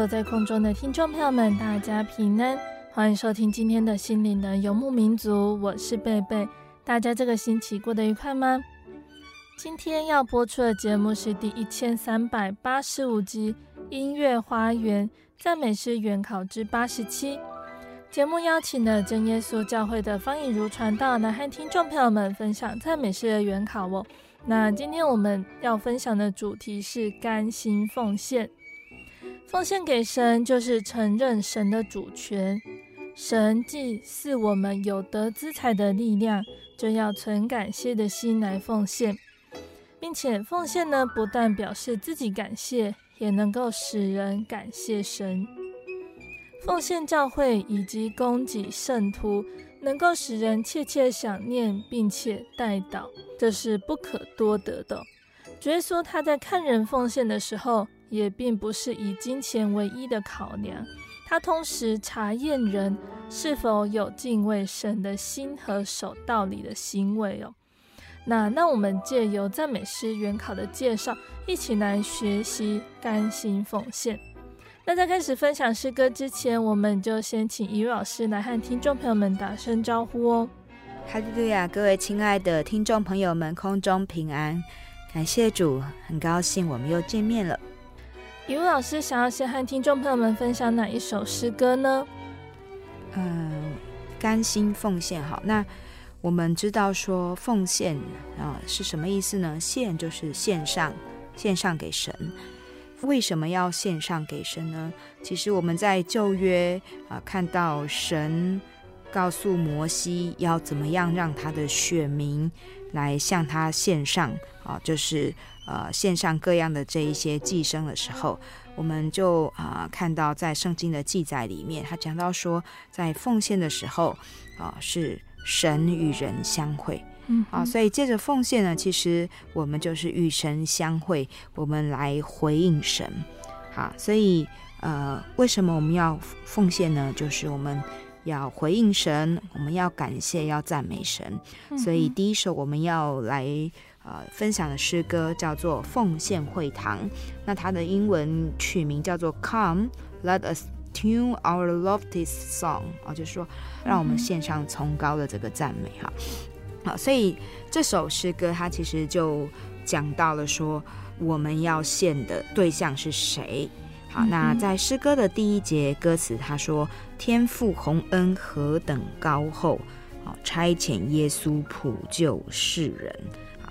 所在空中的听众朋友们，大家平安，欢迎收听今天的心灵的游牧民族，我是贝贝。大家这个星期过得愉快吗？今天要播出的节目是第一千三百八十五集《音乐花园赞美诗原考之八十七》。节目邀请了真耶稣教会的方以如传道来和听众朋友们分享赞美诗的原考哦。那今天我们要分享的主题是甘心奉献。奉献给神，就是承认神的主权。神既赐我们有德资财的力量，就要存感谢的心来奉献，并且奉献呢，不但表示自己感谢，也能够使人感谢神。奉献教会以及供给圣徒，能够使人切切想念，并且代祷，这是不可多得的。主耶稣他在看人奉献的时候，也并不是以金钱唯一的考量，他同时查验人是否有敬畏神的心和守道理的行为哦。那那我们借由赞美诗原考的介绍，一起来学习甘心奉献。那在开始分享诗歌之前，我们就先请以如老师来和听众朋友们打声招呼哦。哈利路亚，各位亲爱的听众朋友们，空中平安，感谢主，很高兴我们又见面了。以如老师想要先和听众朋友们分享哪一首诗歌呢？嗯，甘心奉献。好，那我们知道说奉献啊是什么意思呢？献就是献上，献上给神。为什么要献上给神呢？其实我们在旧约啊看到神告诉摩西要怎么样让他的选民来向他献上啊，就是。呃，献上各样的这一些寄生的时候，我们就啊、呃、看到在圣经的记载里面，他讲到说，在奉献的时候啊、呃，是神与人相会，嗯啊，所以借着奉献呢，其实我们就是与神相会，我们来回应神，好，所以呃，为什么我们要奉献呢？就是我们要回应神，我们要感谢，要赞美神，所以第一首我们要来。呃，分享的诗歌叫做《奉献会堂》，那它的英文取名叫做 Come, Let us tune our loftiest song，啊，就是说，让我们献上崇高的这个赞美哈。好，所以这首诗歌它其实就讲到了说，我们要献的对象是谁？好，那在诗歌的第一节歌词，他说：“天父洪恩何等高厚，好差遣耶稣普救世人。”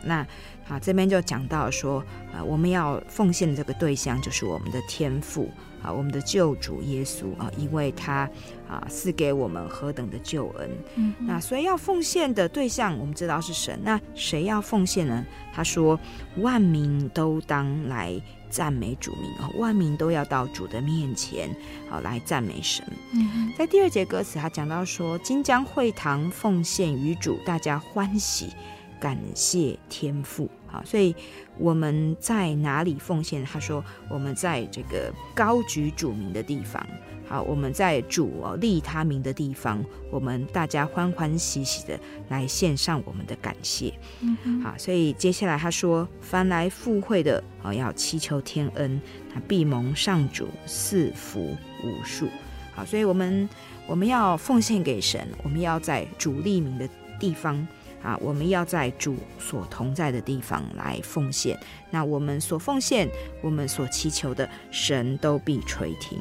那啊，这边就讲到说，呃，我们要奉献的这个对象就是我们的天父啊，我们的救主耶稣啊，因为他啊赐给我们何等的救恩。嗯，那所以要奉献的对象，我们知道是神。那谁要奉献呢？他说，万民都当来赞美主名啊，万民都要到主的面前啊来赞美神。嗯，在第二节歌词，他讲到说，金江会堂奉献于主，大家欢喜。感谢天父好，所以我们在哪里奉献？他说我们在这个高举主名的地方。好，我们在主利他名的地方，我们大家欢欢喜喜的来献上我们的感谢。嗯，好，所以接下来他说，凡来赴会的，哦，要祈求天恩，他必蒙上主赐福无数。好，所以我们我们要奉献给神，我们要在主利名的地方啊，我们要在主所同在的地方来奉献。那我们所奉献，我们所祈求的，神都必垂听。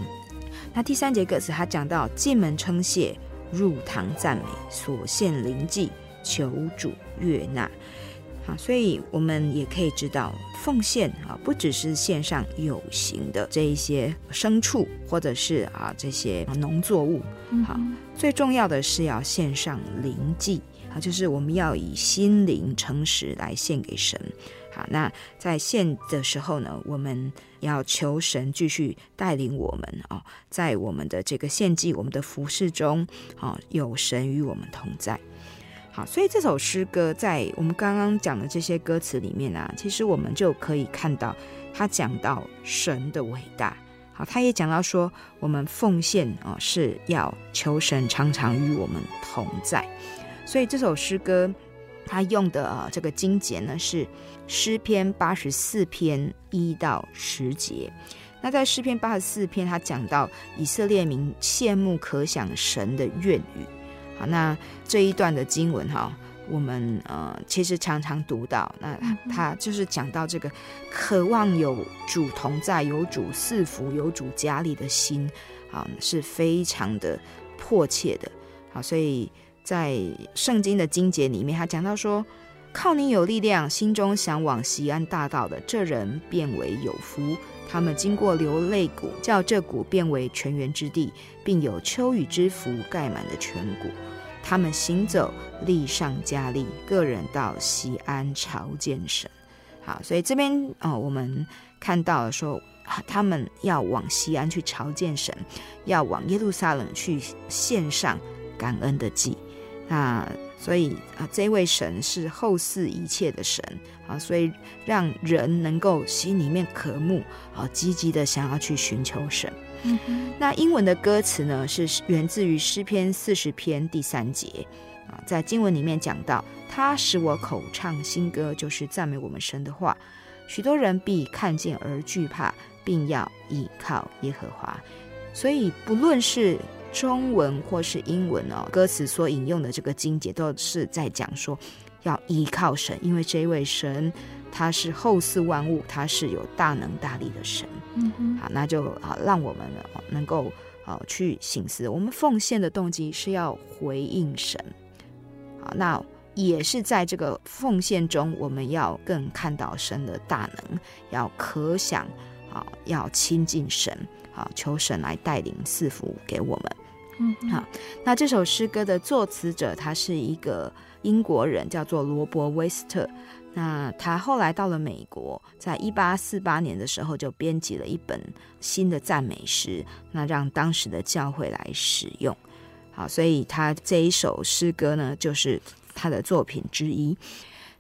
那第三节歌词，他讲到进门称谢，入堂赞美，所献灵祭，求主悦纳。啊，所以我们也可以知道，奉献啊，不只是献上有形的这一些牲畜，或者是啊这些农作物。好，最重要的是要献上灵祭，啊，就是我们要以心灵诚实来献给神。好，那在献的时候呢，我们要求神继续带领我们啊，在我们的这个献祭、我们的服侍中，啊，有神与我们同在。好，所以这首诗歌在我们刚刚讲的这些歌词里面啊，其实我们就可以看到，他讲到神的伟大。好，他也讲到说，我们奉献啊是要求神常常与我们同在。所以这首诗歌。他用的啊这个经节呢是诗篇八十四篇一到十节。那在诗篇八十四篇，他讲到以色列民羡慕可想神的愿语。好，那这一段的经文哈，我们呃其实常常读到。那他就是讲到这个渴望有主同在、有主赐福、有主加力的心，啊是非常的迫切的。好，所以。在圣经的经节里面，他讲到说：“靠你有力量，心中想往西安大道的这人，便为有福。他们经过流泪谷，叫这谷变为泉源之地，并有秋雨之福盖满的泉谷。他们行走，力上加力，个人到西安朝见神。”好，所以这边啊、我们看到了说，他们要往西安去朝见神，要往耶路撒冷去献上感恩的祭。啊，所以啊，这位神是后世一切的神啊，所以让人能够心里面渴慕啊，积极的想要去寻求神。嗯，那英文的歌词呢，是源自于诗篇四十篇第三节啊，在经文里面讲到，他使我口唱新歌，就是赞美我们神的话，许多人必看见而惧怕，并要倚靠耶和华。所以不论是中文或是英文哦，歌词所引用的这个经节都是在讲说要依靠神，因为这一位神他是后赐万物，他是有大能大力的神。嗯，好，那就啊，让我们能够啊去省思，我们奉献的动机是要回应神。好，那也是在这个奉献中，我们要更看到神的大能，要可想啊，要亲近神。啊，求神来带领赐福给我们。嗯，好，那这首诗歌的作词者他是一个英国人，叫做罗伯·威斯特。那他后来到了美国，在一八四八年的时候就编辑了一本新的赞美诗，那让当时的教会来使用。好，所以他这一首诗歌呢，就是他的作品之一。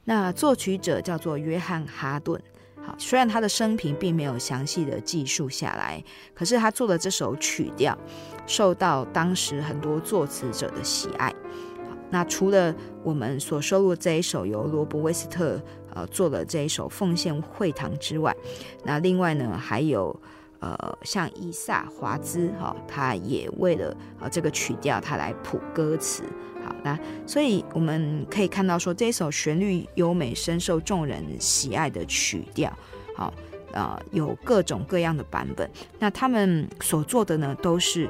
那作曲者叫做约翰·哈顿。虽然他的生平并没有详细的记述下来，可是他做的这首曲调受到当时很多作词者的喜爱。那除了我们所收录这一首由罗伯·威斯特呃做的这一首《奉献会堂》之外，那另外呢还有呃像伊萨华兹哈，他也为了呃这个曲调他来谱歌词。所以我们可以看到说，这首旋律优美、深受众人喜爱的曲调，好，呃，有各种各样的版本。那他们所做的呢，都是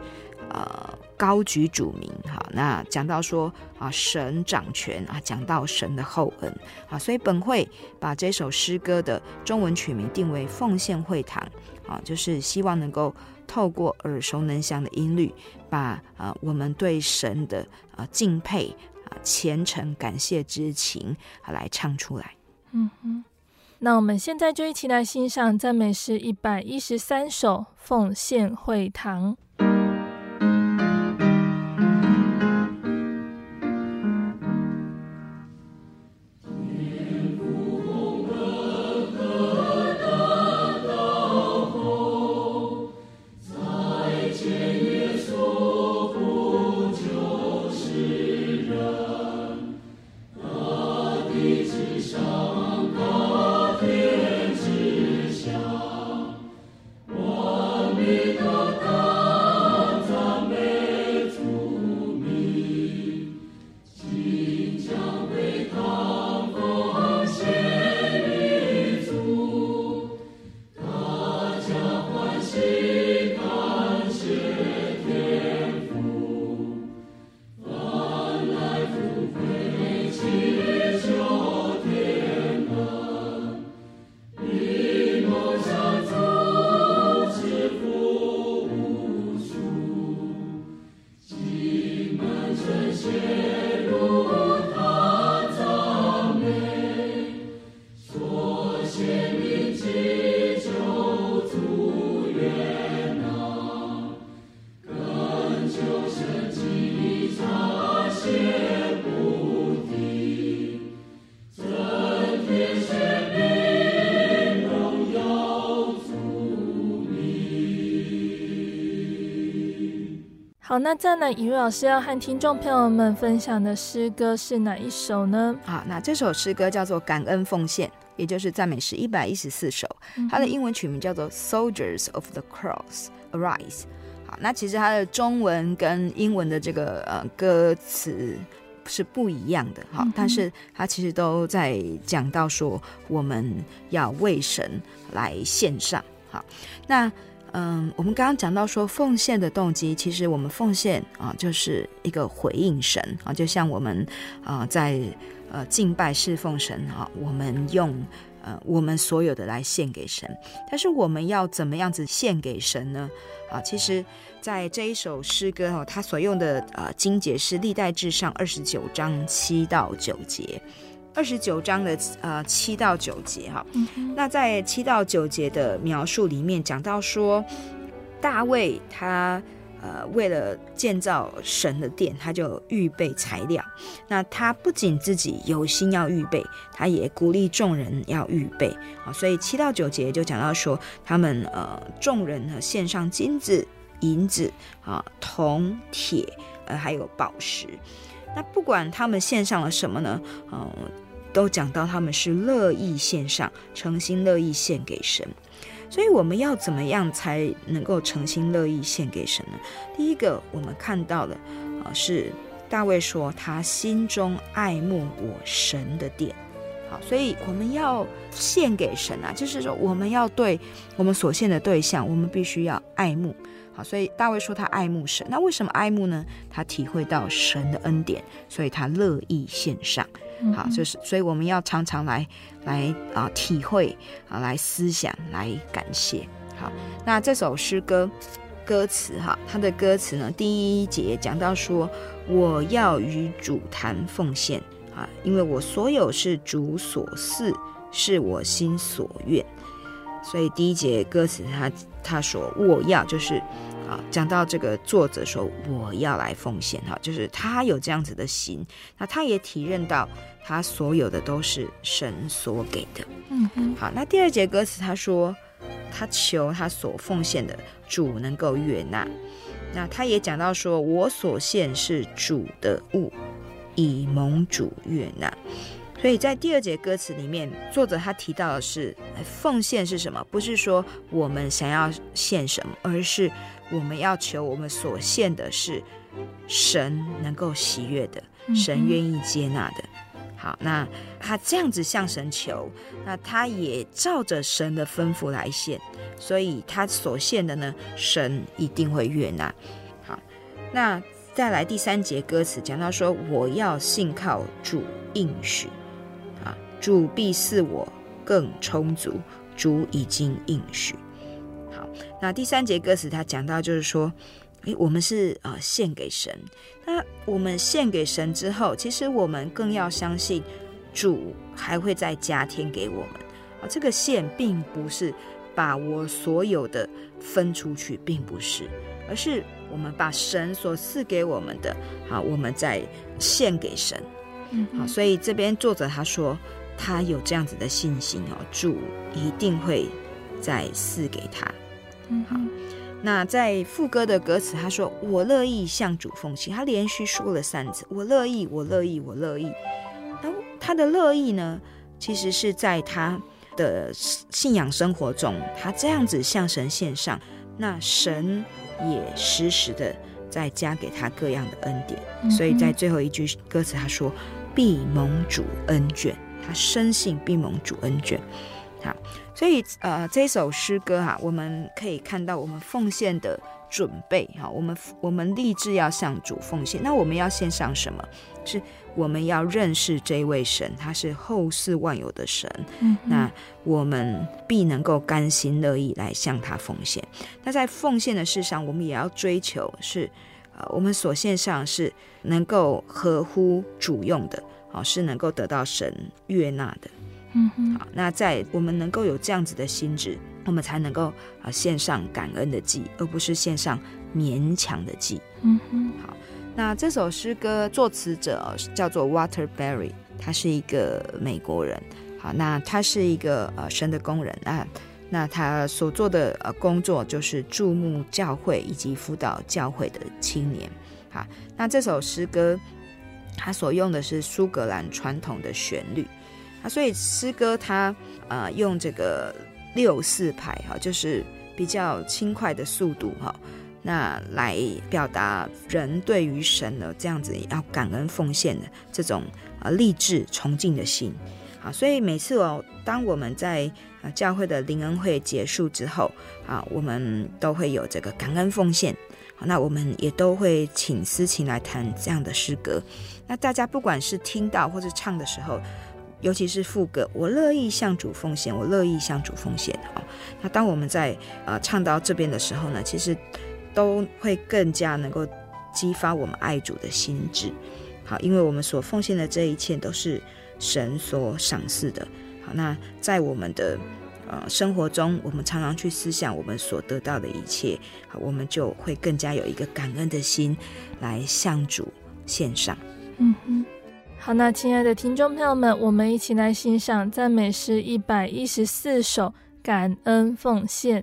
呃高举主名。哈，那讲到说啊，神掌权啊，讲到神的厚恩啊，所以本会把这首诗歌的中文曲名定为《奉献会堂》啊，就是希望能够。透过耳熟能详的音律，把啊、呃、我们对神的啊、敬佩啊、虔诚感谢之情啊来唱出来。嗯哼，那我们现在就一起来欣赏赞美诗一百一十三首《奉献会堂》。好，那再来，以瑞老师要和听众朋友们分享的诗歌是哪一首呢？好，那这首诗歌叫做《感恩奉献》，也就是赞美诗一百一十四首，它的英文曲名叫做《Soldiers of the Cross Arise》。好，那其实它的中文跟英文的这个呃歌词是不一样的，哈，但是它其实都在讲到说我们要为神来献上。好，那。嗯，我们刚刚讲到说奉献的动机，其实我们奉献啊，就是一个回应神啊，就像我们啊在呃敬拜侍奉神啊，我们用呃我们所有的来献给神。但是我们要怎么样子献给神呢？啊，其实在这一首诗歌哦，它所用的呃经节是历代志上二十九章七到九节。二十九章的呃七到九节哈，那在七到九节的描述里面讲到说，大卫他呃为了建造神的殿，他就预备材料。那他不仅自己有心要预备，他也鼓励众人要预备啊。所以七到九节就讲到说，他们呃众人呢献上金子、银子啊、铜、铁呃还有宝石。那不管他们献上了什么呢？嗯、呃。都讲到他们是乐意献上，诚心乐意献给神，所以我们要怎么样才能够诚心乐意献给神呢？第一个，我们看到的啊是大卫说他心中爱慕我神的殿，好，所以我们要献给神啊，就是说我们要对我们所献的对象，我们必须要爱慕。好，所以大卫说他爱慕神，那为什么爱慕呢？他体会到神的恩典，所以他乐意献上。好，就是所以我们要常常来来啊体会啊来思想来感谢。好，那这首诗歌歌词哈，它的歌词呢，第一节讲到说，我要与主谈奉献啊，因为我所有是主所赐，是我心所愿。所以第一节歌词他他说我要就是啊，讲到这个作者说我要来奉献哈，就是他有这样子的心，那他也体认到他所有的都是神所给的。嗯哼。好，那第二节歌词他说他求他所奉献的主能够悦纳，那他也讲到说我所献是主的物，以蒙主悦纳。所以在第二节歌词里面，作者他提到的是奉献是什么？不是说我们想要献什么，而是我们要求我们所献的是神能够喜悦的，神愿意接纳的。好，那他这样子向神求，那他也照着神的吩咐来献，所以他所献的呢，神一定会悦纳。好，那再来第三节歌词讲到说，我要信靠主应许。啊主必赐我更充足，主已经应许。好，那第三节歌词他讲到，就是说，诶，我们是呃献给神。那我们献给神之后，其实我们更要相信主还会再加添给我们。啊，这个献并不是把我所有的分出去，并不是，而是我们把神所赐给我们的，好，我们再献给神。嗯，好，所以这边作者他说。他有这样子的信心哦，主一定会再赐给他。嗯，好。那在副歌的歌词，他说：“我乐意向主奉献。”他连续说了三次：“我乐意，我乐意，我乐意。”那他的乐意呢，其实是在他的信仰生活中，他这样子向神献上，那神也时时的在加给他各样的恩典。嗯。所以在最后一句歌词，他说：“必蒙主恩眷。”他深信必蒙主恩眷，好，所以呃，这首诗歌哈，我们可以看到我们奉献的准备哈，我们我们立志要向主奉献，那我们要献上什么？是我们要认识这位神，他是后世万有的神，嗯，那我们必能够甘心乐意来向他奉献。那在奉献的事上，我们也要追求是，呃，我们所献上是能够合乎主用的。好，是能够得到神悦纳的。嗯哼，好，那在我们能够有这样子的心智，我们才能够啊献上感恩的祭，而不是献上勉强的祭。嗯哼，好，那这首诗歌作词者叫做 Walter Berry，他是一个美国人。好，那他是一个呃神的工人啊，那他所做的呃工作就是注目教会以及辅导教会的青年。好，那这首诗歌他所用的是苏格兰传统的旋律所以诗歌它呃用这个六四拍哈，就是比较轻快的速度哈，那来表达人对于神的这样子要感恩奉献的这种呃励志崇敬的心。好，所以每次哦，当我们在啊教会的灵恩会结束之后啊，我们都会有这个感恩奉献。那我们也都会请司琴来弹这样的诗歌。那大家不管是听到或者唱的时候，尤其是副歌，我乐意向主奉献，我乐意向主奉献。好，那当我们在呃唱到这边的时候呢，其实都会更加能够激发我们爱主的心志。好，因为我们所奉献的这一切都是。神所赏赐的，好，那在我们的呃生活中，我们常常去思想我们所得到的一切，好，我们就会更加有一个感恩的心来向主献上。嗯哼，好，那亲爱的听众朋友们，我们一起来欣赏赞美诗一百一十四首《感恩奉献》。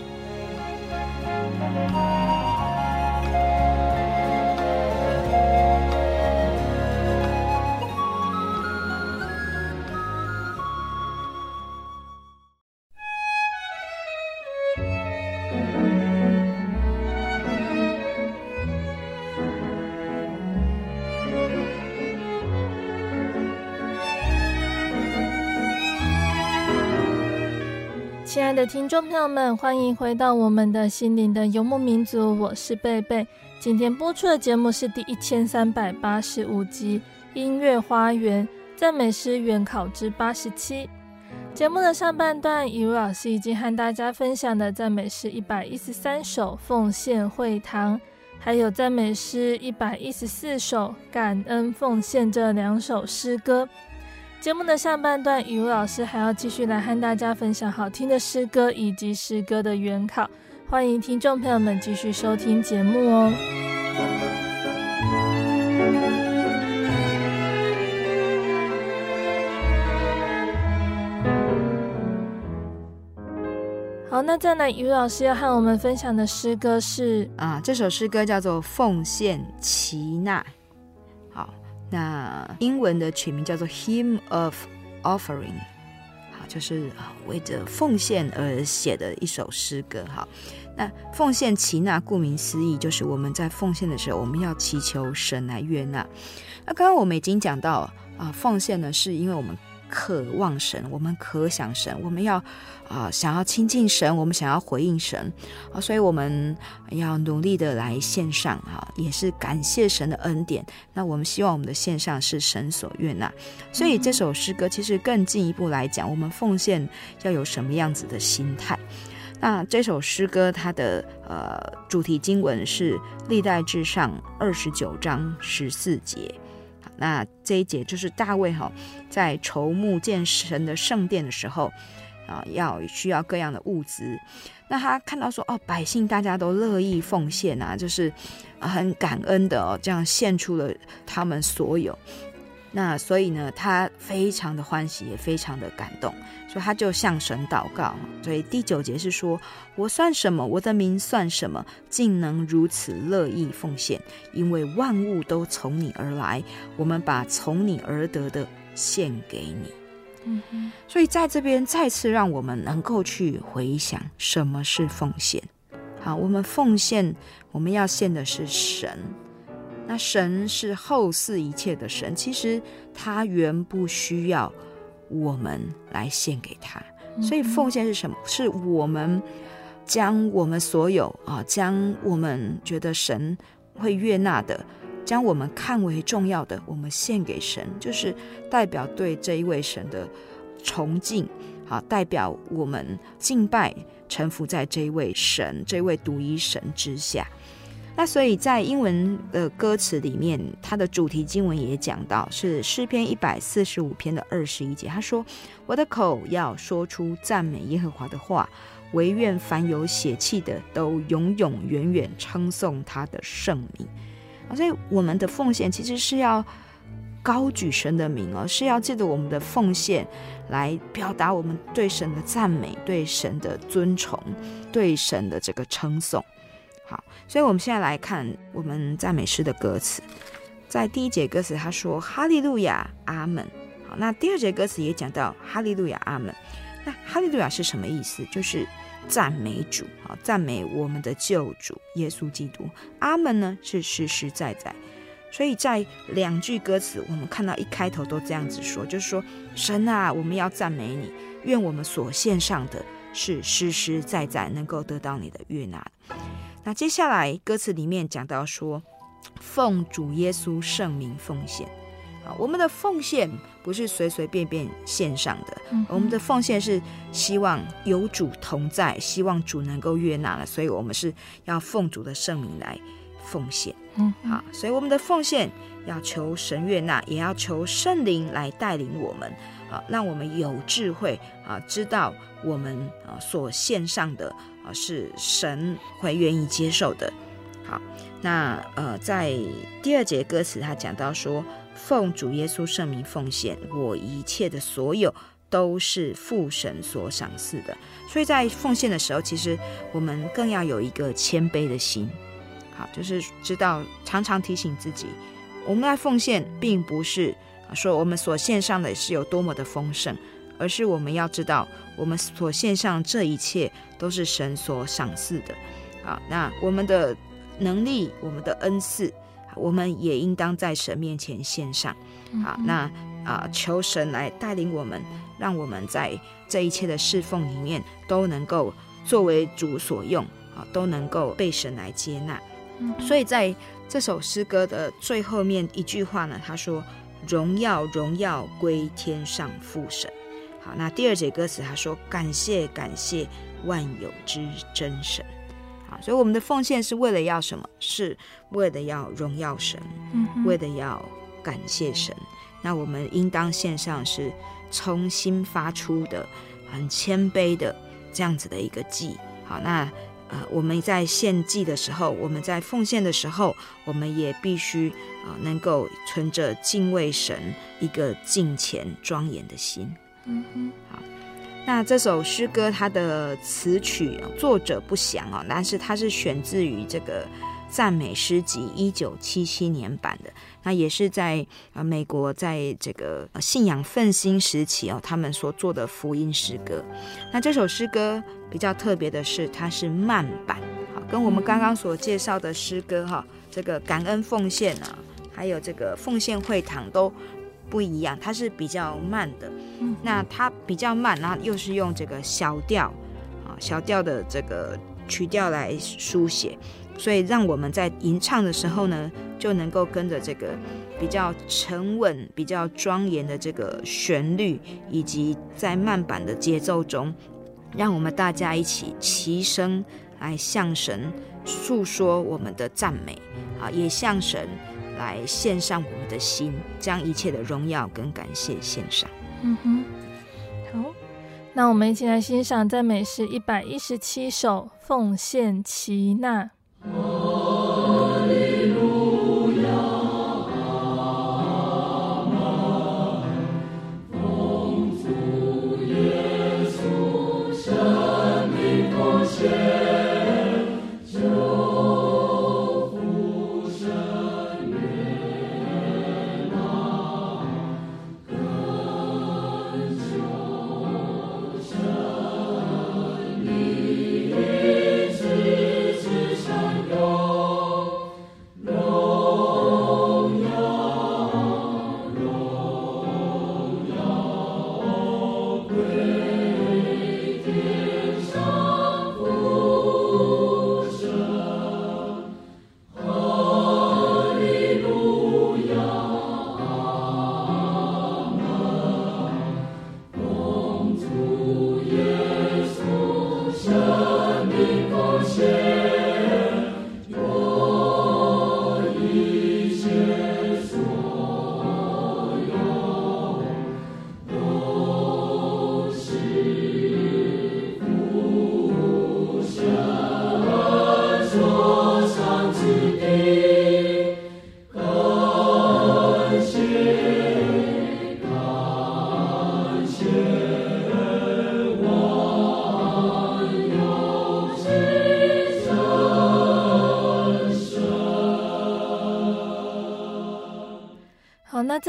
听众朋友们，欢迎回到我们的心灵的游牧民族，我是贝贝。今天播出的节目是第一千三百八十五集《音乐花园赞美诗原考之八十七》。节目的上半段，以如老师已经和大家分享的赞美诗一百一十三首《奉献会堂》，还有赞美诗一百一十四首《感恩奉献》这两首诗歌。节目的下半段，雨茹老师还要继续来和大家分享好听的诗歌以及诗歌的原考，欢迎听众朋友们继续收听节目哦。好，那再来，雨茹老师要和我们分享的诗歌是啊，这首诗歌叫做《奉献期纳》。那英文的取名叫做《Hymn of Offering》，好，就是为着奉献而写的一首诗歌。哈，那奉献齐纳，顾名思义，就是我们在奉献的时候，我们要祈求神来悦纳。那刚刚我们已经讲到啊、奉献呢，是因为我们。渴望神，我们可想神，我们要啊、想要亲近神，我们想要回应神啊，所以我们要努力的来献上啊，也是感谢神的恩典。那我们希望我们的献上是神所悦纳，所以这首诗歌其实更进一步来讲，我们奉献要有什么样子的心态。那这首诗歌它的呃主题经文是历代志上二十九章十四节。那这一节就是大卫哈，在筹募建神的圣殿的时候，啊，要需要各样的物资。那他看到说，哦，百姓大家都乐意奉献啊，就是很感恩的哦，这样献出了他们所有。那所以呢，他非常的欢喜，也非常的感动，所以他就向神祷告。所以第九节是说：“我算什么？我的名算什么？竟能如此乐意奉献？因为万物都从你而来，我们把从你而得的献给你。”嗯哼。所以在这边再次让我们能够去回想什么是奉献。好，我们奉献，我们要献的是神。那神是后世一切的神，其实他原不需要我们来献给他，所以奉献是什么？是我们将我们所有啊，将我们觉得神会悦纳的，将我们看为重要的，我们献给神，就是代表对这一位神的崇敬，好，代表我们敬拜，臣服在这一位神，这位独一神之下。那所以在英文的歌词里面，它的主题经文也讲到，是诗篇一百四十五篇的二十一节。他说：“我的口要说出赞美耶和华的话，唯愿凡有血气的都永永远远称颂他的圣名。”，所以我们的奉献其实是要高举神的名哦，是要借着我们的奉献来表达我们对神的赞美、对神的尊崇、对神的这个称颂。所以我们现在来看我们赞美诗的歌词，在第一节歌词他说哈利路亚阿门。好，那第二节歌词也讲到哈利路亚阿门。那哈利路亚是什么意思？就是赞美主，好，赞美我们的救主耶稣基督。阿门呢是实实在在。所以在两句歌词，我们看到一开头都这样子说，就是说神啊，我们要赞美你，愿我们所献上的是实实在在能够得到你的悦纳。那接下来歌词里面讲到说，奉主耶稣圣名奉献。啊，我们的奉献不是随随便便献上的，嗯、我们的奉献是希望有主同在，希望主能够悦纳了，所以我们是要奉主的圣名来奉献。嗯，好，所以我们的奉献要求神悦纳，也要求圣灵来带领我们，啊，让我们有智慧啊，知道我们啊所献上的啊是神会愿意接受的。好，那呃，在第二节歌词他讲到说。奉主耶稣圣名奉献，我一切的所有都是父神所赏赐的。所以在奉献的时候，其实我们更要有一个谦卑的心。好，就是知道常常提醒自己，我们来奉献，并不是说我们所献上的是有多么的丰盛，而是我们要知道，我们所献上这一切都是神所赏赐的。啊，那我们的能力，我们的恩赐。我们也应当在神面前献上，啊，那啊，求神来带领我们，让我们在这一切的侍奉里面都能够作为主所用，啊，都能够被神来接纳。所以在这首诗歌的最后面一句话呢，他说：“荣耀，荣耀归天上父神。”好，那第二节歌词他说：“感谢，感谢万有之真神。”所以我们的奉献是为了要什么？是为了要荣耀神，嗯、为了要感谢神。那我们应当献上是从心发出的、很谦卑的这样子的一个祭。好，那呃，我们在献祭的时候，我们在奉献的时候，我们也必须啊、呃，能够存着敬畏神、一个敬虔庄严的心。嗯哼，好。那这首诗歌，它的词曲作者不详哦，但是它是选自于这个赞美诗集一九七七年版的。那也是在呃美国，在这个信仰奋兴时期哦，他们所做的福音诗歌。那这首诗歌比较特别的是，它是慢版，好，跟我们刚刚所介绍的诗歌哈，这个感恩奉献啊，还有这个奉献会堂都。不一样，它是比较慢的。那它比较慢，然后又是用这个小调啊，小调的这个曲调来书写，所以让我们在吟唱的时候呢，就能够跟着这个比较沉稳、比较庄严的这个旋律，以及在慢板的节奏中，让我们大家一起齐声来向神诉说我们的赞美啊，也向神。来献上我们的心，将一切的荣耀跟感谢献上。嗯哼，好，那我们一起来欣赏赞美诗一百一十七首《奉献齐娜》。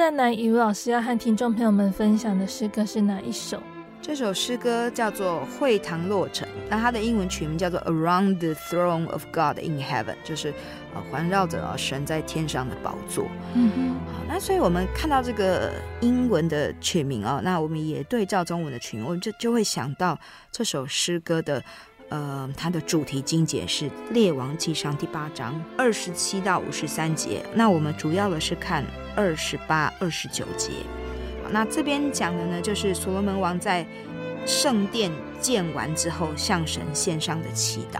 那再来，以如老师要和听众朋友们分享的诗歌是哪一首？这首诗歌叫做《会堂落成》，那它的英文曲名叫做《Around the Throne of God in Heaven》，就是呃环绕着神在天上的宝座。嗯哼，好，那所以我们看到这个英文的曲名哦，那我们也对照中文的曲名，我们就就会想到这首诗歌的呃它的主题经节是《列王纪上》第八章二十七到五十三节。那我们主要的是看二十八、二十九节。那这边讲的呢，就是所罗门王在圣殿建完之后，向神献上的祈祷。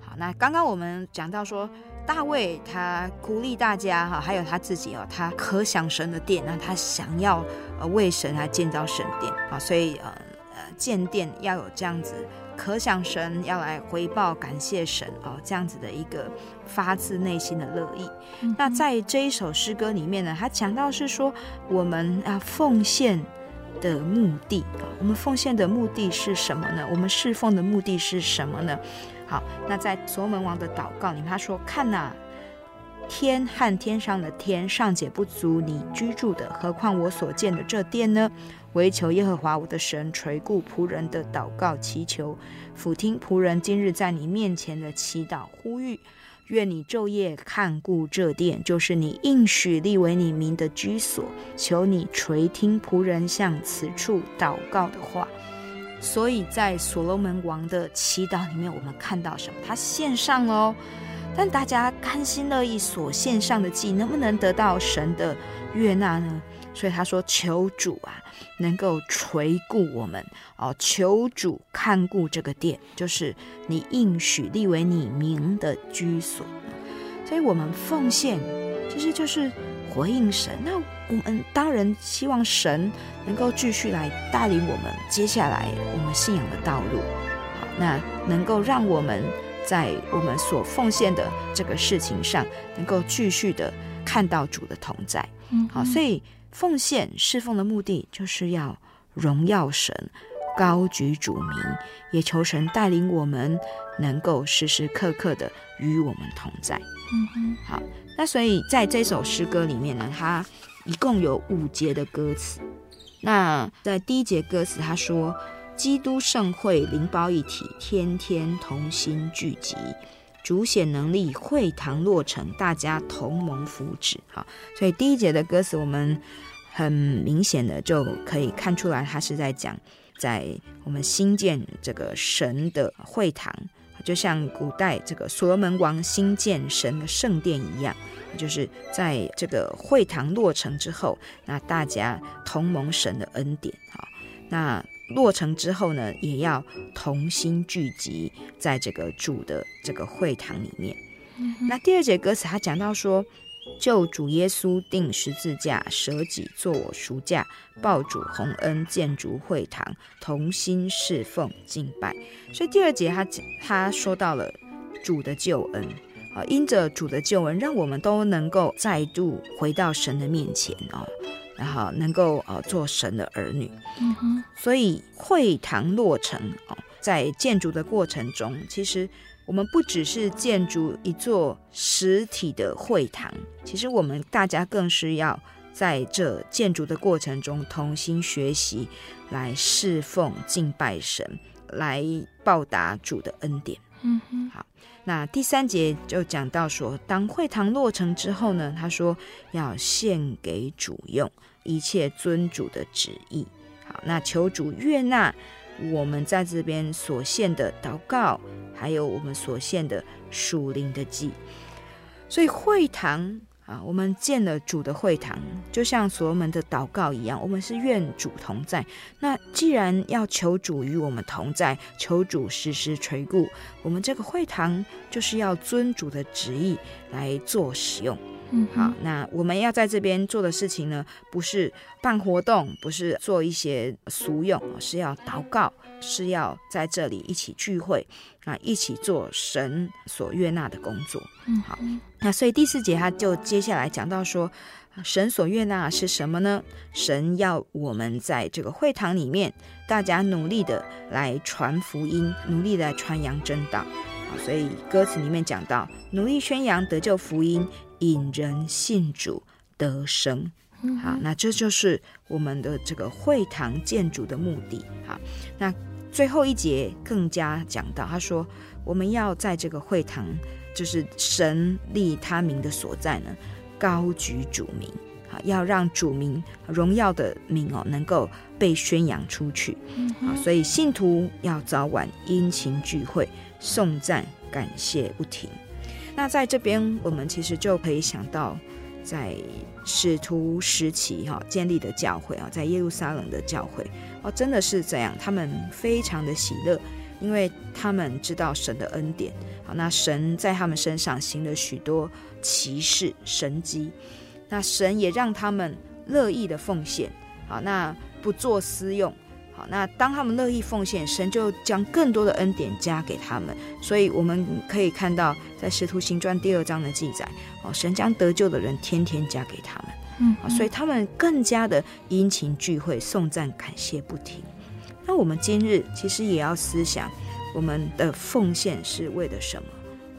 好，那刚刚我们讲到说，大卫他鼓励大家哈，还有他自己哦，他可想神的殿，那他想要呃为神来建造神殿啊，所以呃呃建殿要有这样子。可想神要来回报感谢神哦，这样子的一个发自内心的乐意。嗯、那在这一首诗歌里面呢，他讲到是说我们啊奉献的目的啊，我们奉献的目的是什么呢？我们侍奉的目的是什么呢？好，那在所罗门王的祷告里面，他说：“看呐、啊，天和天上的天尚且不足你居住的，何况我所建的这殿呢？”惟求耶和华我的神垂顾仆人的祷告祈求，俯听仆人今日在你面前的祈祷呼吁，愿你昼夜看顾这殿，就是你应许立为你名的居所。求你垂听仆人向此处祷告的话。所以在所罗门王的祈祷里面，我们看到什么？他献上哦，但大家甘心乐意所献上的祭，能不能得到神的悦纳呢？所以他说：“求主啊，能够垂顾我们哦，求主看顾这个殿，就是你应许立为你名的居所。所以，我们奉献其实就是回应神。那我们当然希望神能够继续来带领我们接下来我们信仰的道路。好，那能够让我们在我们所奉献的这个事情上，能够继续的看到主的同在。嗯，好，所以。”奉献侍奉的目的就是要荣耀神，高举主名，也求神带领我们，能够时时刻刻的与我们同在。嗯哼，好，那所以在这首诗歌里面呢，它一共有五节的歌词。那在第一节歌词，他说：“基督盛会灵包一体，天天同心聚集。”主显能力，会堂落成，大家同盟福祉。好，所以第一节的歌词，我们很明显的就可以看出来，他是在讲，在我们新建这个神的会堂，就像古代这个所罗门王新建神的圣殿一样，就是在这个会堂落成之后，那大家同盟神的恩典。好，那。落成之后呢，也要同心聚集在这个主的这个会堂里面。嗯、那第二节歌词，他讲到说，救主耶稣定十字架，舍己作我赎价，报主洪恩，建筑会堂，同心侍奉敬拜。所以第二节他他说到了主的救恩啊，因着主的救恩，让我们都能够再度回到神的面前啊。然后能够呃做神的儿女，嗯哼，所以会堂落成哦，在建筑的过程中，其实我们不只是建筑一座实体的会堂，其实我们大家更是要在这建筑的过程中同心学习，来侍奉敬拜神，来报答主的恩典。嗯哼，好，那第三节就讲到说，当会堂落成之后呢，他说要献给主用。一切尊主的旨意，好，那求主悦纳我们在这边所献的祷告，还有我们所献的属灵的祭。所以会堂啊，我们建了主的会堂，就像所罗门的祷告一样，我们是愿主同在。那既然要求主与我们同在，求主时时垂顾我们这个会堂，就是要遵主的旨意来做使用。嗯，好，那我们要在这边做的事情呢，不是办活动，不是做一些俗用，是要祷告，是要在这里一起聚会，啊，一起做神所悦纳的工作。嗯，好，那所以第四节他就接下来讲到说，神所悦纳是什么呢？神要我们在这个会堂里面，大家努力的来传福音，努力的来传扬真道。啊，所以歌词里面讲到，努力宣扬得救福音。引人信主得生，好，那这就是我们的这个会堂建筑的目的。好，那最后一节更加讲到，他说我们要在这个会堂，就是神立他名的所在呢，高举主名，啊，要让主名荣耀的名哦，能够被宣扬出去。啊，所以信徒要早晚殷勤聚会，颂赞感谢不停。那在这边，我们其实就可以想到。在使徒时期哈建立的教会啊，在耶路撒冷的教会哦，真的是这样，他们非常的喜乐，因为他们知道神的恩典。好，那神在他们身上行了许多奇事神迹，那神也让他们乐意的奉献。好，那不做私用。那当他们乐意奉献，神就将更多的恩典加给他们。所以我们可以看到，在《使徒行传》第二章的记载，哦，神将得救的人天天加给他们。嗯，所以他们更加的殷勤聚会，颂赞感谢不停。那我们今日其实也要思想，我们的奉献是为了什么？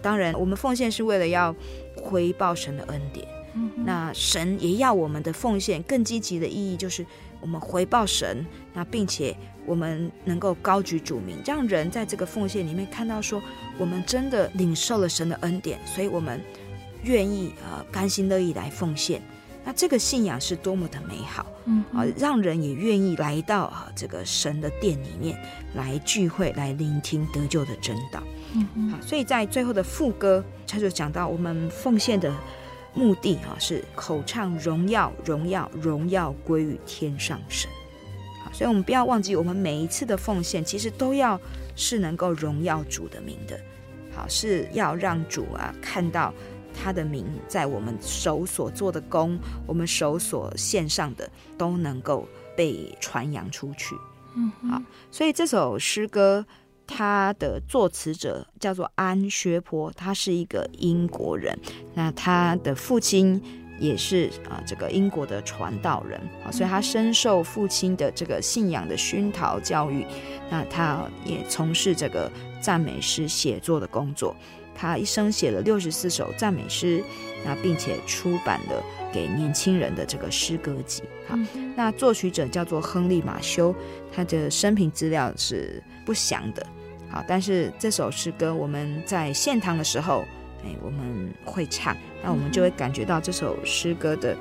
当然，我们奉献是为了要回报神的恩典。嗯，那神也要我们的奉献更积极的意义就是。我们回报神，那并且我们能够高举主名，让人在这个奉献里面看到说，我们真的领受了神的恩典，所以我们愿意呃甘心乐意来奉献。那这个信仰是多么的美好，嗯啊，让人也愿意来到啊这个神的殿里面来聚会，来聆听得救的真道。嗯，好，所以在最后的副歌，他就讲到我们奉献的。目的啊是口唱荣耀荣耀荣耀归于天上神，好，所以我们不要忘记，我们每一次的奉献其实都要是能够荣耀主的名的，好，是要让主啊看到他的名在我们手所做的工，我们手所献上的都能够被传扬出去，嗯，好，所以这首诗歌。他的作词者叫做安薛坡，他是一个英国人。那他的父亲也是啊，这个英国的传道人啊，所以他深受父亲的这个信仰的熏陶教育。那他也从事这个赞美诗写作的工作。他一生写了六十四首赞美诗，那并且出版了给年轻人的这个诗歌集。好，那作曲者叫做亨利马修，他的生平资料是不详的。好，但是这首诗歌我们在献堂的时候，哎，我们会唱，那我们就会感觉到这首诗歌的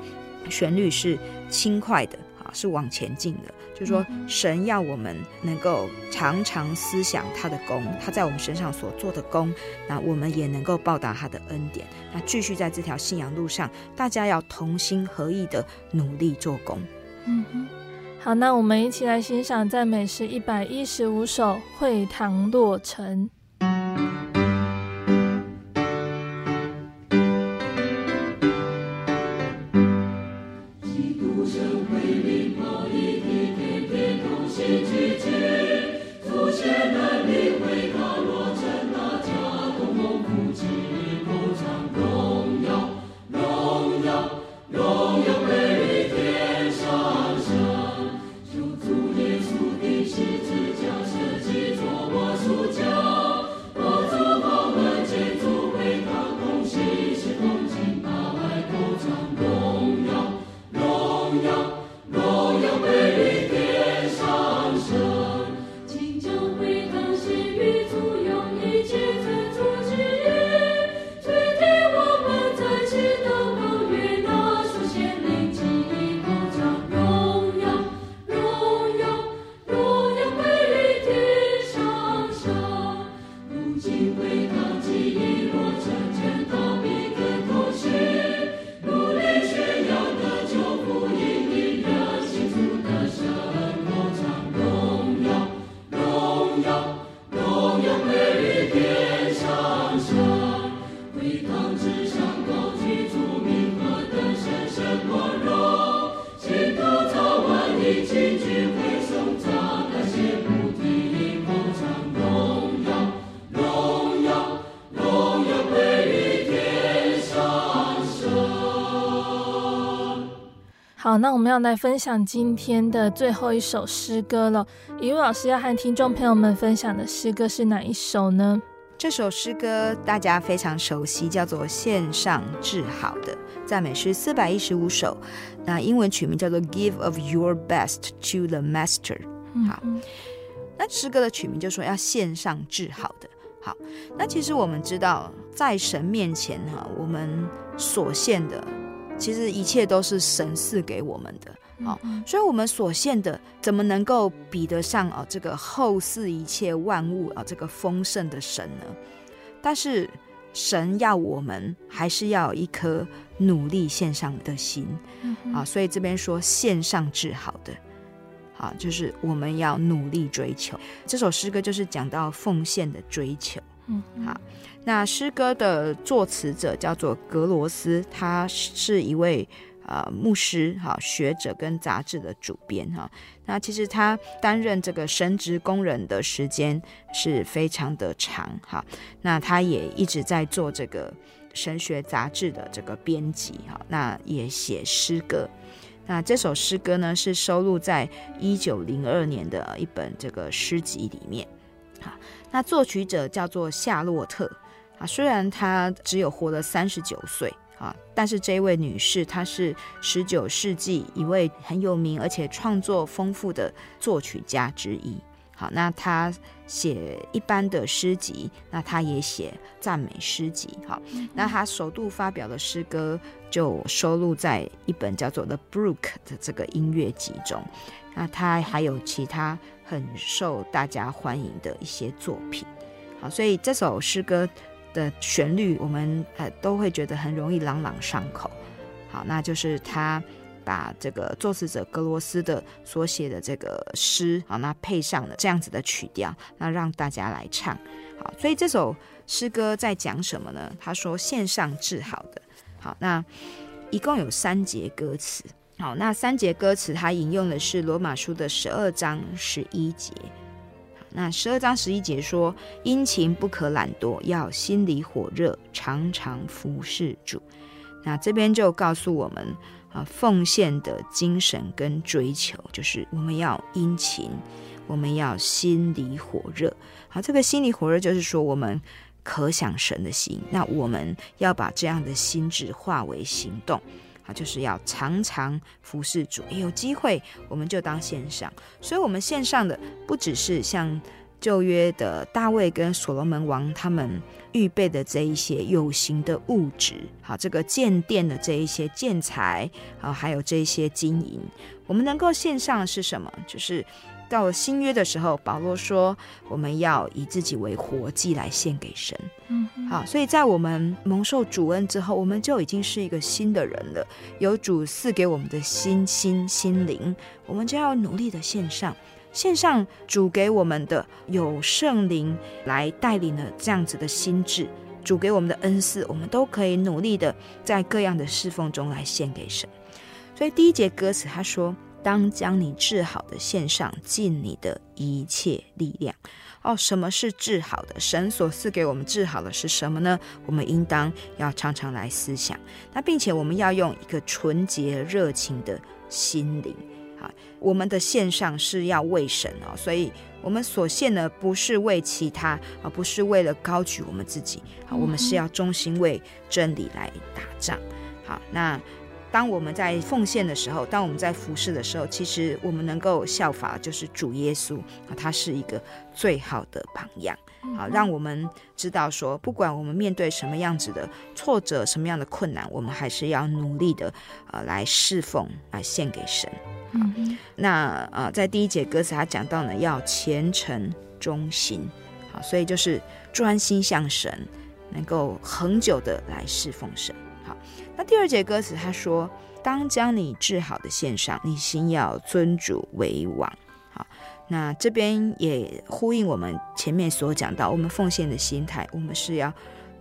旋律是轻快的，啊，是往前进的。就是说，神要我们能够常常思想他的功，他在我们身上所做的功，那我们也能够报答他的恩典。那继续在这条信仰路上，大家要同心合意的努力做工。嗯哼。好，那我们一起来欣赏赞美诗一百一十五首《会堂落成》。好，那我们要来分享今天的最后一首诗歌了。一位老师要和听众朋友们分享的诗歌是哪一首呢？这首诗歌大家非常熟悉，叫做《线上治好的赞美诗》四百一十五首。那英文曲名叫做《Give of Your Best to the Master》。好，那诗歌的曲名就说要线上治好的。好，那其实我们知道，在神面前哈，我们所献的，其实一切都是神赐给我们的。好，所以我们所献的，怎么能够比得上啊这个后世一切万物啊这个丰盛的神呢？但是神要我们还是要有一颗努力献上的心啊，所以这边说献上至好的。啊，就是我们要努力追求。这首诗歌就是讲到奉献的追求。嗯，好，那诗歌的作词者叫做格罗斯，他是一位呃牧师、哈学者跟杂志的主编哈。那其实他担任这个神职工人的时间是非常的长哈。那他也一直在做这个神学杂志的这个编辑哈。那也写诗歌。那这首诗歌呢，是收录在一九零二年的一本这个诗集里面。好，那作曲者叫做夏洛特啊，虽然她只有活了三十九岁啊，但是这位女士她是十九世纪一位很有名而且创作丰富的作曲家之一。好，那她写一般的诗集，那她也写赞美诗集。好，那她首度发表的诗歌就收录在一本叫做《The Brook》的这个音乐集中。那她还有其他很受大家欢迎的一些作品。好，所以这首诗歌的旋律，我们呃都会觉得很容易朗朗上口。好，那就是他。把这个作词者格罗斯的所写的这个诗，好，那配上了这样子的曲调，那让大家来唱，好，所以这首诗歌在讲什么呢？他说线上治好的，好，那一共有三节歌词，好，那三节歌词他引用的是罗马书的十二章十一节，那十二章十一节说，殷勤不可懒惰，要心里火热，常常服侍主，那这边就告诉我们。啊，奉献的精神跟追求，就是我们要殷勤，我们要心里火热。好，这个心里火热，就是说我们可想神的心。那我们要把这样的心智化为行动，啊，就是要常常服侍主。有机会我们就当线上。所以，我们线上的不只是像。旧约的大卫跟所罗门王，他们预备的这一些有形的物质，好，这个建殿的这一些建材，好，还有这一些金银，我们能够线上的是什么？就是到了新约的时候，保罗说，我们要以自己为活祭来献给神。嗯，好，所以在我们蒙受主恩之后，我们就已经是一个新的人了，有主赐给我们的心心心灵，我们就要努力的献上。献上主给我们的有圣灵来带领的这样子的心智，主给我们的恩赐，我们都可以努力的在各样的侍奉中来献给神。所以第一节歌词他说：“当将你治好的献上，尽你的一切力量。”哦，什么是治好的？神所赐给我们治好的是什么呢？我们应当要常常来思想。那并且我们要用一个纯洁热情的心灵。我们的献上是要为神哦，所以我们所献的不是为其他，而不是为了高举我们自己。好，我们是要忠心为真理来打仗。好，那当我们在奉献的时候，当我们在服侍的时候，其实我们能够效法就是主耶稣啊，他是一个最好的榜样。好，让我们知道说，不管我们面对什么样子的挫折，什么样的困难，我们还是要努力的呃来侍奉，来献给神。嗯，那呃，在第一节歌词，他讲到呢，要虔诚忠心，好，所以就是专心向神，能够恒久的来侍奉神。好，那第二节歌词他说，当将你治好的献上，你心要尊主为王。好，那这边也呼应我们前面所讲到，我们奉献的心态，我们是要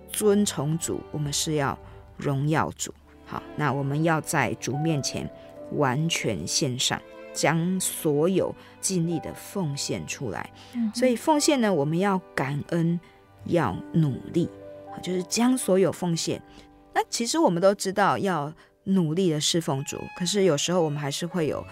尊崇主，我们是要荣耀主。好，那我们要在主面前。完全献上，将所有尽力的奉献出来。嗯、所以奉献呢，我们要感恩，要努力，就是将所有奉献。那其实我们都知道要努力的侍奉主，可是有时候我们还是会有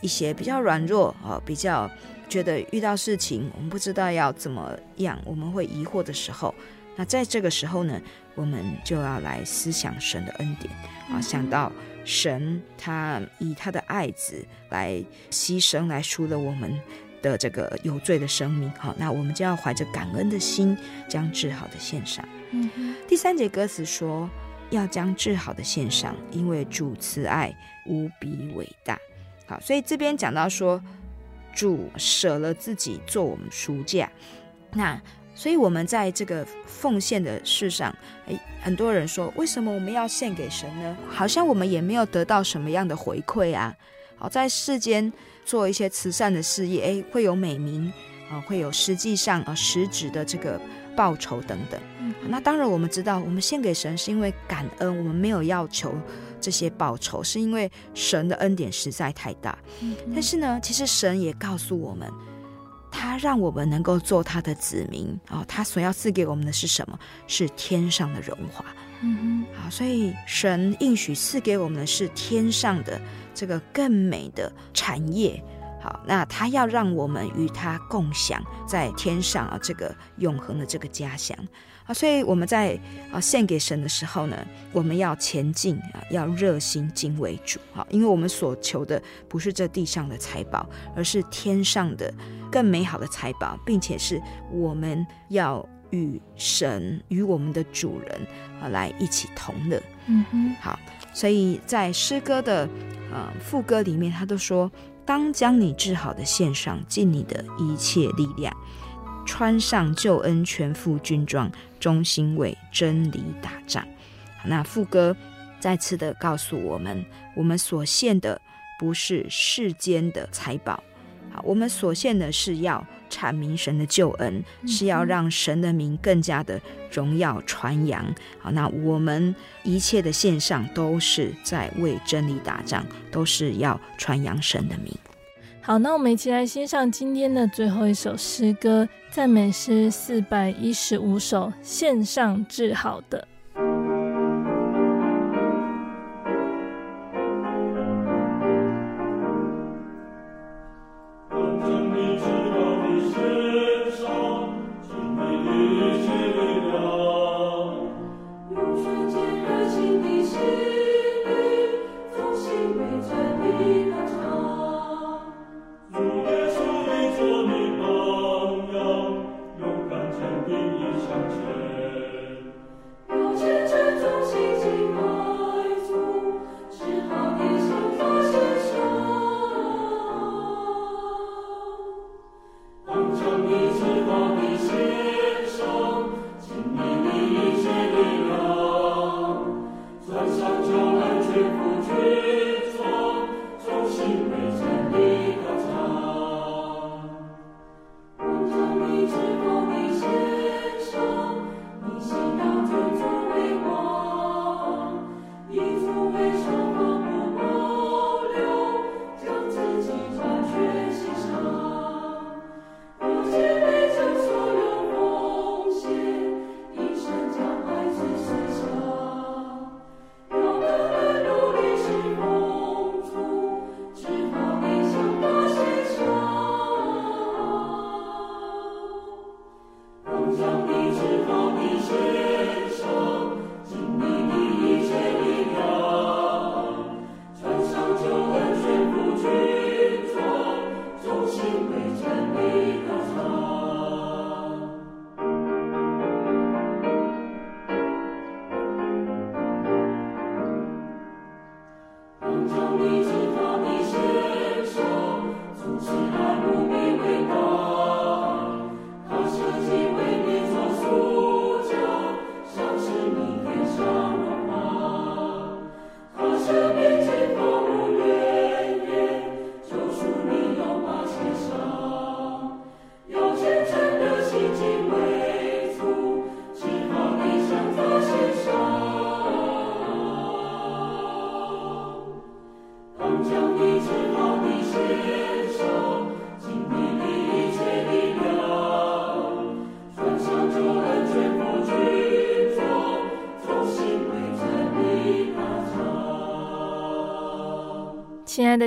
一些比较软弱啊，比较觉得遇到事情我们不知道要怎么样，我们会疑惑的时候，那在这个时候呢，我们就要来思想神的恩典啊，想到神他以他的爱子来牺牲，来赎了我们的这个有罪的生命。好，那我们就要怀着感恩的心，将治好的献上。第三节歌词说，要将治好的献上，因为主慈爱无比伟大。好，所以这边讲到说，主舍了自己做我们赎价。那所以我们在这个奉献的事上，诶，很多人说，为什么我们要献给神呢？好像我们也没有得到什么样的回馈啊。好，在世间做一些慈善的事业，诶，会有美名啊，会有实际上啊实质的这个报酬等等。那当然，我们知道，我们献给神是因为感恩，我们没有要求这些报酬，是因为神的恩典实在太大。但是呢，其实神也告诉我们，他让我们能够做他的子民啊，他所要赐给我们的是什么？是天上的荣华。嗯哼，好，所以神应许赐给我们的是天上的这个更美的产业。好，那他要让我们与他共享在天上啊，这个永恒的这个家乡啊，所以我们在啊献给神的时候呢，我们要前进啊，要热心敬畏主啊，因为我们所求的不是这地上的财宝，而是天上的更美好的财宝，并且是我们要与神与我们的主人啊来一起同乐。嗯哼，好，所以在诗歌的呃副歌里面，他都说。当将你治好的献上，尽你的一切力量，穿上救恩全副军装，忠心为真理打仗。那副歌再次的告诉我们，我们所献的不是世间的财宝，好，我们所献的是要阐明神的救恩，是要让神的名更加的荣耀传扬。好，那我们一切的线上都是在为真理打仗，都是要传扬神的名。好，那我们一起来欣赏今天的最后一首诗歌，赞美诗四百一十五首，献上至好的。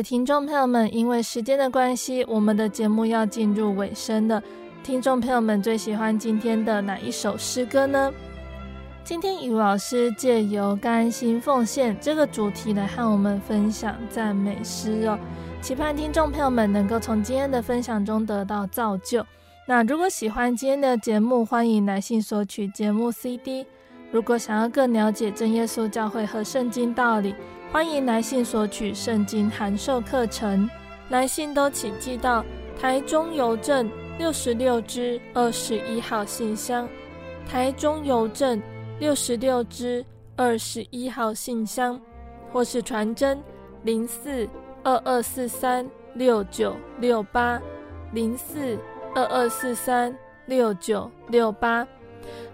听众朋友们，因为时间的关系，我们的节目要进入尾声了。听众朋友们最喜欢今天的哪一首诗歌呢？今天雨老师借由甘心奉献这个主题来和我们分享赞美诗哦，期盼听众朋友们能够从今天的分享中得到造就。那如果喜欢今天的节目，欢迎来信索取节目 CD。如果想要更了解真耶稣教会和圣经道理，欢迎来信索取圣经函授课程。来信都请寄到台中邮政六十六支二十一号信箱，台中邮政。六十六支二十一号信箱，或是传真零四二二四三六九六八零四二二四三六九六八。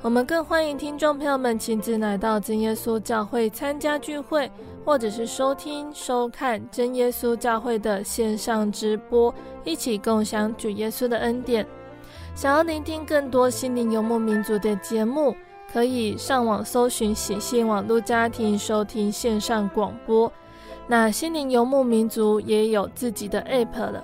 我们更欢迎听众朋友们亲自来到真耶稣教会参加聚会，或者是收听收看真耶稣教会的线上直播，一起共享主耶稣的恩典。想要聆听更多心灵游牧民族的节目。可以上网搜寻喜信网络家庭收听线上广播。那心灵游牧民族也有自己的 App 了，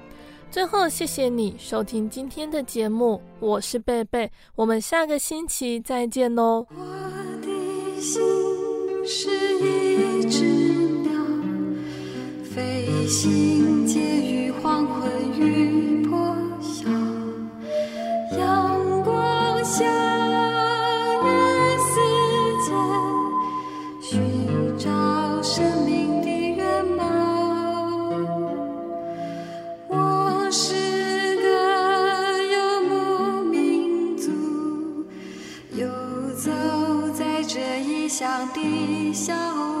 最后，谢谢你收听今天的节目，我是贝贝，我们下个星期再见喽。我的心是一只鸟，飞行介于黄昏与破晓，阳光下。的小路，